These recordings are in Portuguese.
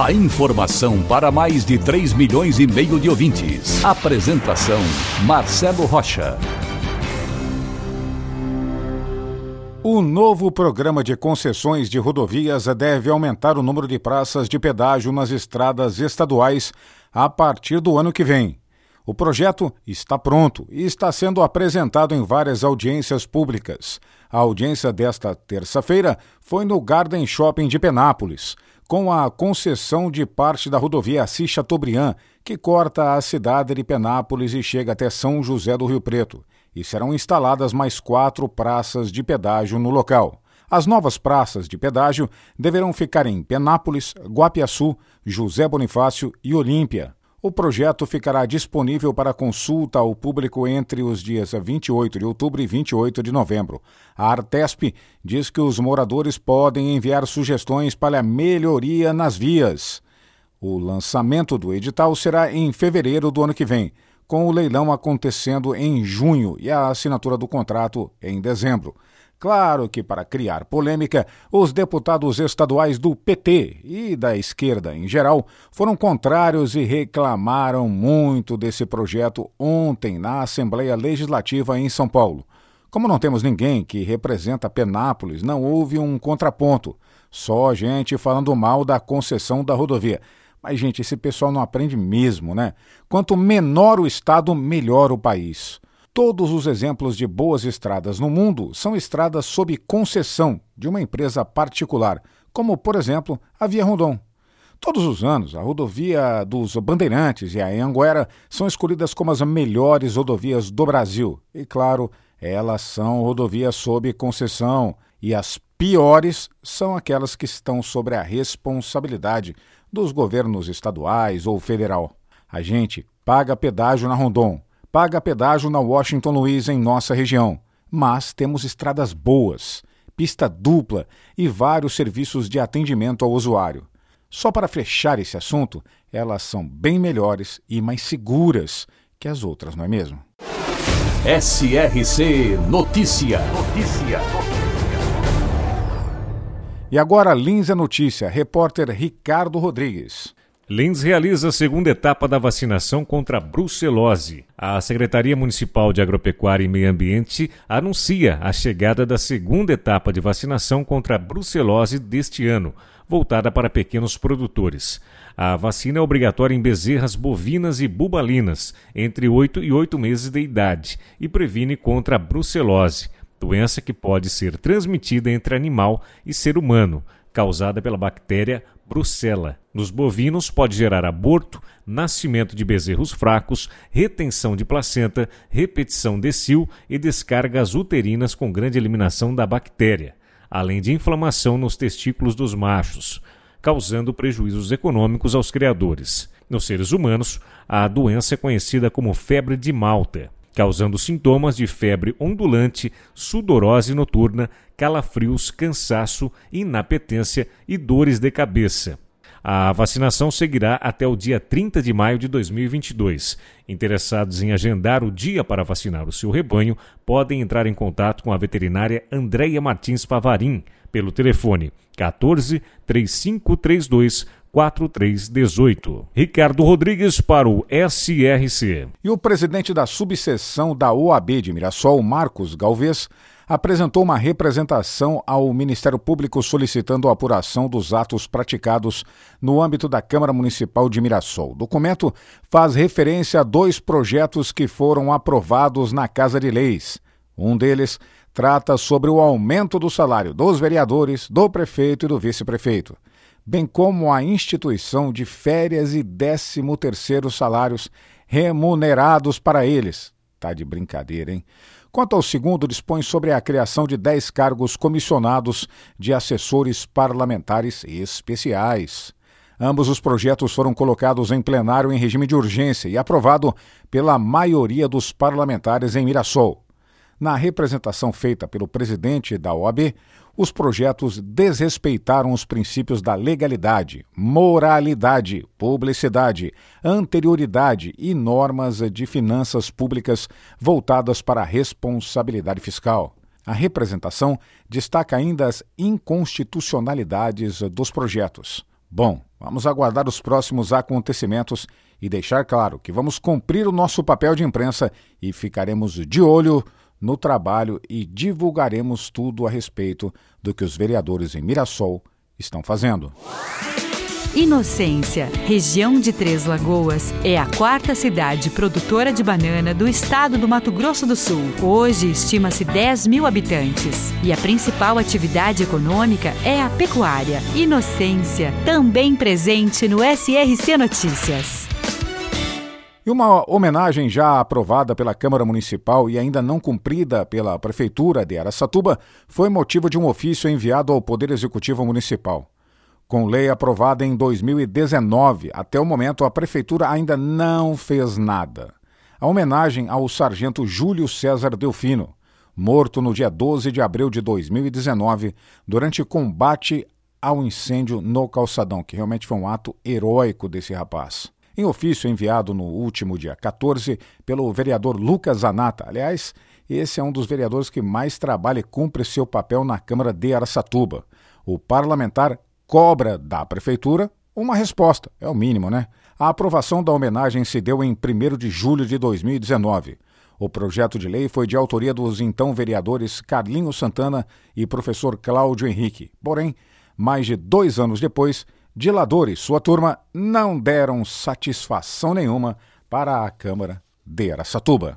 A informação para mais de 3 milhões e meio de ouvintes. Apresentação Marcelo Rocha. O novo programa de concessões de rodovias deve aumentar o número de praças de pedágio nas estradas estaduais a partir do ano que vem. O projeto está pronto e está sendo apresentado em várias audiências públicas. A audiência desta terça-feira foi no Garden Shopping de Penápolis, com a concessão de parte da rodovia Assis Chateaubriand, que corta a cidade de Penápolis e chega até São José do Rio Preto. E serão instaladas mais quatro praças de pedágio no local. As novas praças de pedágio deverão ficar em Penápolis, Guapiaçu, José Bonifácio e Olímpia. O projeto ficará disponível para consulta ao público entre os dias 28 de outubro e 28 de novembro. A Artesp diz que os moradores podem enviar sugestões para melhoria nas vias. O lançamento do edital será em fevereiro do ano que vem, com o leilão acontecendo em junho e a assinatura do contrato em dezembro. Claro que, para criar polêmica, os deputados estaduais do PT e da esquerda em geral foram contrários e reclamaram muito desse projeto ontem na Assembleia Legislativa em São Paulo. Como não temos ninguém que representa Penápolis, não houve um contraponto. Só gente falando mal da concessão da rodovia. Mas, gente, esse pessoal não aprende mesmo, né? Quanto menor o Estado, melhor o país. Todos os exemplos de boas estradas no mundo são estradas sob concessão de uma empresa particular, como, por exemplo, a Via Rondon. Todos os anos, a rodovia dos Bandeirantes e a Anguera são escolhidas como as melhores rodovias do Brasil. E, claro, elas são rodovias sob concessão. E as piores são aquelas que estão sobre a responsabilidade dos governos estaduais ou federal. A gente paga pedágio na Rondon paga pedágio na Washington Luiz em nossa região, mas temos estradas boas, pista dupla e vários serviços de atendimento ao usuário. Só para fechar esse assunto, elas são bem melhores e mais seguras que as outras, não é mesmo? SRC Notícia. Notícia. E agora, Lins é Notícia, repórter Ricardo Rodrigues. Lins realiza a segunda etapa da vacinação contra a brucelose. A Secretaria Municipal de Agropecuária e Meio Ambiente anuncia a chegada da segunda etapa de vacinação contra a brucelose deste ano, voltada para pequenos produtores. A vacina é obrigatória em bezerras bovinas e bubalinas entre 8 e 8 meses de idade e previne contra a brucelose, doença que pode ser transmitida entre animal e ser humano, causada pela bactéria brucela. Nos bovinos pode gerar aborto, nascimento de bezerros fracos, retenção de placenta, repetição de cio e descargas uterinas com grande eliminação da bactéria, além de inflamação nos testículos dos machos, causando prejuízos econômicos aos criadores. Nos seres humanos, a doença é conhecida como febre de Malta causando sintomas de febre ondulante, sudorose noturna, calafrios, cansaço, inapetência e dores de cabeça. A vacinação seguirá até o dia 30 de maio de 2022. Interessados em agendar o dia para vacinar o seu rebanho podem entrar em contato com a veterinária Andréia Martins Pavarim pelo telefone 14 3532 4318. Ricardo Rodrigues para o SRC. E o presidente da subseção da OAB de Mirassol, Marcos Galvez, apresentou uma representação ao Ministério Público solicitando a apuração dos atos praticados no âmbito da Câmara Municipal de Mirassol. O documento faz referência a dois projetos que foram aprovados na Casa de Leis. Um deles trata sobre o aumento do salário dos vereadores, do prefeito e do vice-prefeito bem como a instituição de férias e 13º salários remunerados para eles. Tá de brincadeira, hein? Quanto ao segundo, dispõe sobre a criação de 10 cargos comissionados de assessores parlamentares especiais. Ambos os projetos foram colocados em plenário em regime de urgência e aprovado pela maioria dos parlamentares em Mirassol. Na representação feita pelo presidente da OAB, os projetos desrespeitaram os princípios da legalidade, moralidade, publicidade, anterioridade e normas de finanças públicas voltadas para a responsabilidade fiscal. A representação destaca ainda as inconstitucionalidades dos projetos. Bom, vamos aguardar os próximos acontecimentos e deixar claro que vamos cumprir o nosso papel de imprensa e ficaremos de olho no trabalho e divulgaremos tudo a respeito do que os vereadores em Mirassol estão fazendo. Inocência, região de Três Lagoas, é a quarta cidade produtora de banana do estado do Mato Grosso do Sul. Hoje estima-se 10 mil habitantes e a principal atividade econômica é a pecuária. Inocência, também presente no SRC Notícias. E uma homenagem já aprovada pela Câmara Municipal e ainda não cumprida pela Prefeitura de Aracatuba foi motivo de um ofício enviado ao Poder Executivo Municipal. Com lei aprovada em 2019, até o momento a Prefeitura ainda não fez nada. A homenagem ao sargento Júlio César Delfino, morto no dia 12 de abril de 2019, durante combate ao incêndio no calçadão, que realmente foi um ato heróico desse rapaz. Em ofício enviado no último dia 14 pelo vereador Lucas Zanata, aliás, esse é um dos vereadores que mais trabalha e cumpre seu papel na Câmara de Aracatuba. O parlamentar cobra da Prefeitura uma resposta, é o mínimo, né? A aprovação da homenagem se deu em 1 de julho de 2019. O projeto de lei foi de autoria dos então vereadores Carlinhos Santana e professor Cláudio Henrique. Porém, mais de dois anos depois, Dilador e sua turma não deram satisfação nenhuma para a Câmara de Aracatuba.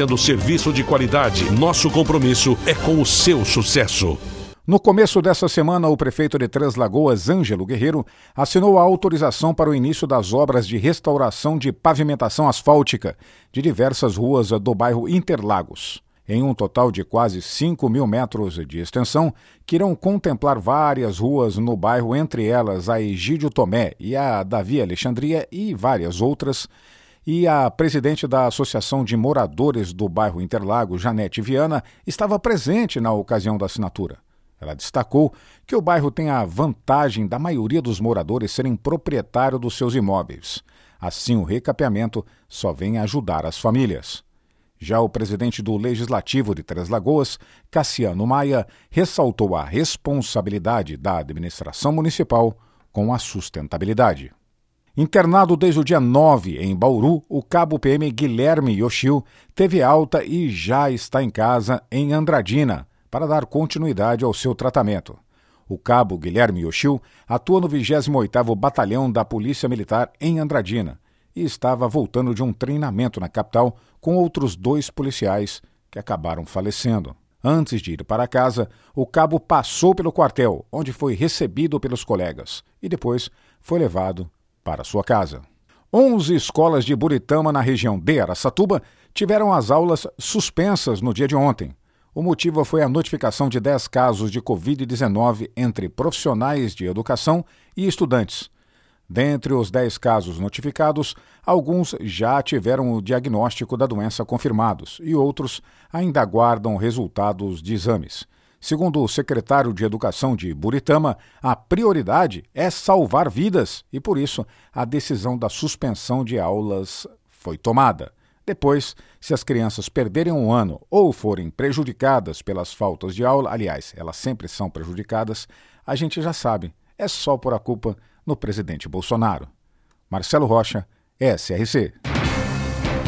oferecendo serviço de qualidade. Nosso compromisso é com o seu sucesso. No começo dessa semana, o prefeito de Três Lagoas, Ângelo Guerreiro, assinou a autorização para o início das obras de restauração de pavimentação asfáltica de diversas ruas do bairro Interlagos. Em um total de quase 5 mil metros de extensão, que irão contemplar várias ruas no bairro, entre elas a Egídio Tomé e a Davi Alexandria e várias outras, e a presidente da Associação de Moradores do bairro Interlago, Janete Viana, estava presente na ocasião da assinatura. Ela destacou que o bairro tem a vantagem da maioria dos moradores serem proprietários dos seus imóveis. Assim, o recapeamento só vem ajudar as famílias. Já o presidente do Legislativo de Três Lagoas, Cassiano Maia, ressaltou a responsabilidade da administração municipal com a sustentabilidade. Internado desde o dia 9 em Bauru, o cabo PM Guilherme Yoshio teve alta e já está em casa em Andradina para dar continuidade ao seu tratamento. O cabo Guilherme Yoshio atua no 28º Batalhão da Polícia Militar em Andradina e estava voltando de um treinamento na capital com outros dois policiais que acabaram falecendo. Antes de ir para casa, o cabo passou pelo quartel, onde foi recebido pelos colegas, e depois foi levado para sua casa. Onze escolas de Buritama, na região de Aracatuba, tiveram as aulas suspensas no dia de ontem. O motivo foi a notificação de 10 casos de Covid-19 entre profissionais de educação e estudantes. Dentre os 10 casos notificados, alguns já tiveram o diagnóstico da doença confirmados e outros ainda aguardam resultados de exames. Segundo o secretário de Educação de Buritama, a prioridade é salvar vidas e, por isso, a decisão da suspensão de aulas foi tomada. Depois, se as crianças perderem um ano ou forem prejudicadas pelas faltas de aula, aliás, elas sempre são prejudicadas, a gente já sabe, é só por a culpa no presidente Bolsonaro. Marcelo Rocha, SRC.